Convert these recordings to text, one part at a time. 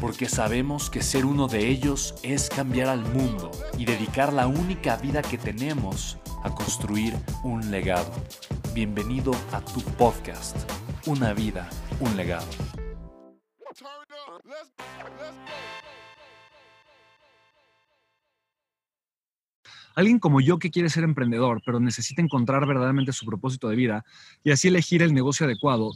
porque sabemos que ser uno de ellos es cambiar al mundo y dedicar la única vida que tenemos a construir un legado. Bienvenido a tu podcast, Una vida, un legado. Alguien como yo que quiere ser emprendedor, pero necesita encontrar verdaderamente su propósito de vida y así elegir el negocio adecuado,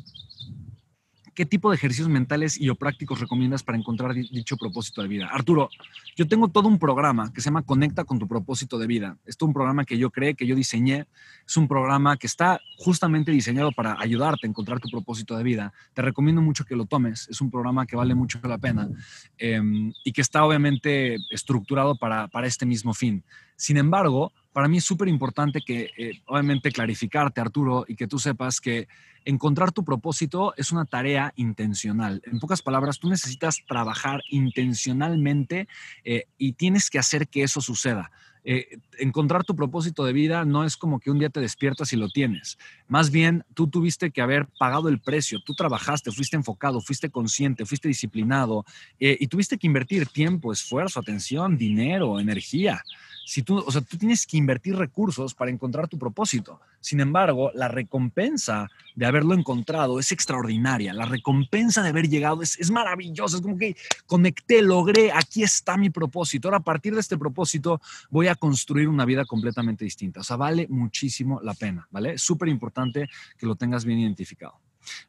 ¿qué tipo de ejercicios mentales y o prácticos recomiendas para encontrar dicho propósito de vida? Arturo, yo tengo todo un programa que se llama Conecta con tu propósito de vida. es un programa que yo creé, que yo diseñé. Es un programa que está justamente diseñado para ayudarte a encontrar tu propósito de vida. Te recomiendo mucho que lo tomes. Es un programa que vale mucho la pena em, y que está obviamente estructurado para, para este mismo fin. Sin embargo, para mí es súper importante que, eh, obviamente, clarificarte, Arturo, y que tú sepas que encontrar tu propósito es una tarea intencional. En pocas palabras, tú necesitas trabajar intencionalmente eh, y tienes que hacer que eso suceda. Eh, encontrar tu propósito de vida no es como que un día te despiertas y lo tienes. Más bien, tú tuviste que haber pagado el precio, tú trabajaste, fuiste enfocado, fuiste consciente, fuiste disciplinado y tuviste que invertir tiempo, esfuerzo, atención, dinero, energía si tú, o sea, tú tienes que invertir recursos para encontrar tu propósito. Sin embargo, la recompensa de haberlo encontrado es extraordinaria. La recompensa de haber llegado es, es maravillosa. Es como que conecté, logré, aquí está mi propósito. Ahora, a partir de este propósito, voy a construir una vida completamente distinta. O sea, vale muchísimo la pena, ¿vale? Súper importante que lo tengas bien identificado.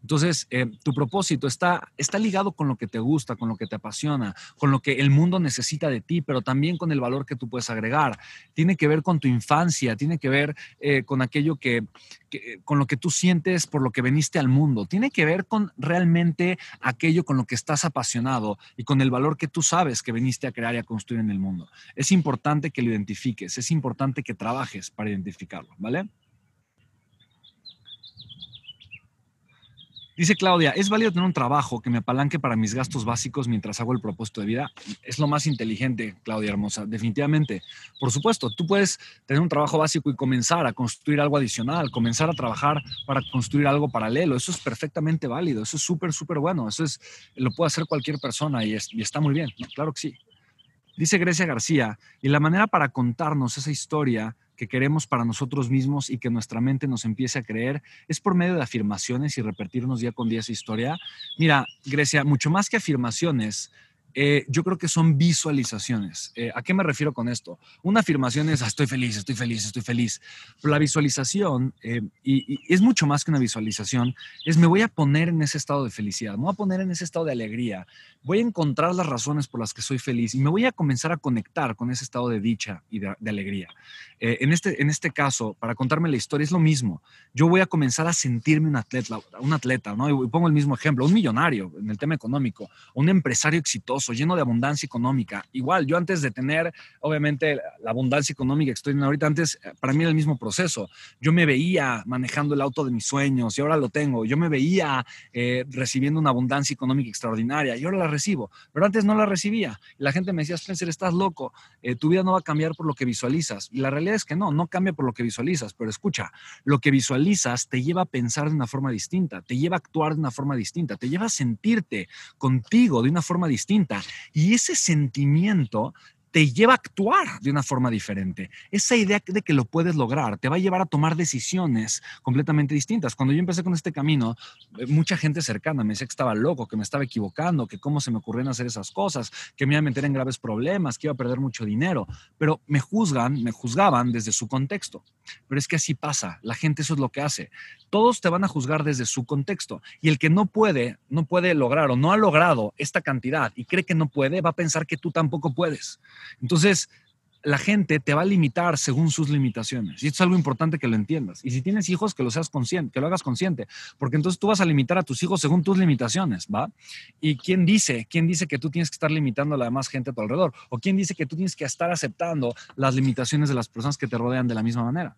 Entonces, eh, tu propósito está, está ligado con lo que te gusta, con lo que te apasiona, con lo que el mundo necesita de ti, pero también con el valor que tú puedes agregar. Tiene que ver con tu infancia, tiene que ver eh, con aquello que, con lo que tú sientes por lo que veniste al mundo. Tiene que ver con realmente aquello con lo que estás apasionado y con el valor que tú sabes que veniste a crear y a construir en el mundo. Es importante que lo identifiques, es importante que trabajes para identificarlo, ¿vale? Dice Claudia, ¿es válido tener un trabajo que me apalanque para mis gastos básicos mientras hago el propósito de vida? Es lo más inteligente, Claudia Hermosa, definitivamente. Por supuesto, tú puedes tener un trabajo básico y comenzar a construir algo adicional, comenzar a trabajar para construir algo paralelo. Eso es perfectamente válido, eso es súper, súper bueno. Eso es, lo puede hacer cualquier persona y, y está muy bien, claro que sí. Dice Grecia García, y la manera para contarnos esa historia que queremos para nosotros mismos y que nuestra mente nos empiece a creer es por medio de afirmaciones y repetirnos día con día esa historia. Mira, Grecia, mucho más que afirmaciones, eh, yo creo que son visualizaciones. Eh, ¿A qué me refiero con esto? Una afirmación es, ah, estoy feliz, estoy feliz, estoy feliz. Pero la visualización, eh, y, es mucho más que una visualización, es me voy a poner en ese estado de felicidad, me voy a poner en ese estado de alegría, voy a encontrar las razones por las que soy feliz y me voy a comenzar a conectar con ese estado de dicha y de, alegría. en, este, en este caso, para contarme la historia, es lo mismo. Yo voy a comenzar a sentirme un atleta, un atleta, ¿no? Y pongo el mismo ejemplo, un millonario en el tema económico, un empresario exitoso lleno de abundancia económica. Igual, yo antes de tener, obviamente, la abundancia económica que estoy teniendo ahorita, antes, eh, para mí era el mismo proceso. Yo me veía manejando el auto de mis sueños y ahora lo tengo. Yo me veía eh, recibiendo una abundancia económica extraordinaria y ahora la recibo, pero antes no la recibía. La gente me decía, Spencer, estás loco, eh, tu vida no va a cambiar por lo que visualizas. Y la realidad es que no, no cambia por lo que visualizas, pero escucha, lo que visualizas te lleva a pensar de una forma distinta, te lleva a actuar de una forma distinta, te lleva a sentirte contigo de una forma distinta y ese sentimiento te lleva a actuar de una forma diferente. Esa idea de que lo puedes lograr te va a llevar a tomar decisiones completamente distintas. Cuando yo empecé con este camino, eh, mucha gente cercana me decía que estaba loco, que me estaba equivocando, que cómo se me ocurrían hacer esas cosas, que me iba a meter en graves problemas, que iba a perder mucho dinero, pero me juzgan, me juzgaban desde su contexto. Pero es que así pasa, la gente eso es lo que hace. Todos te van a juzgar desde su contexto y el que no puede, no puede lograr o no ha logrado esta cantidad y cree que no puede, va a pensar que tú tampoco puedes. Entonces, la gente te va a limitar según sus limitaciones. Y esto es algo importante que lo entiendas. Y si tienes hijos, que lo seas consciente, que lo hagas consciente, porque entonces tú vas a limitar a tus hijos según tus limitaciones, ¿va? ¿Y quién dice? ¿Quién dice que tú tienes que estar limitando a la demás gente a tu alrededor? ¿O quién dice que tú tienes que estar aceptando las limitaciones de las personas que te rodean de la misma manera?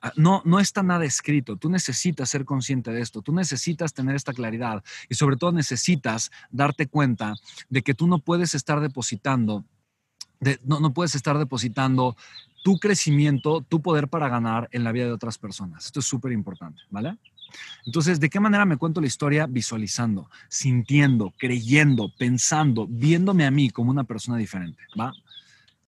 Ah, no, no está nada escrito. Tú necesitas ser consciente de esto. Tú necesitas tener esta claridad y sobre todo necesitas darte cuenta de que tú no puedes estar depositando no, puedes estar depositando tu crecimiento, tu poder para ganar en la vida de otras personas. Esto es súper importante, ¿vale? Entonces, ¿de qué manera me cuento la historia? Visualizando, sintiendo, creyendo, pensando, viéndome a mí como una persona diferente, ¿va?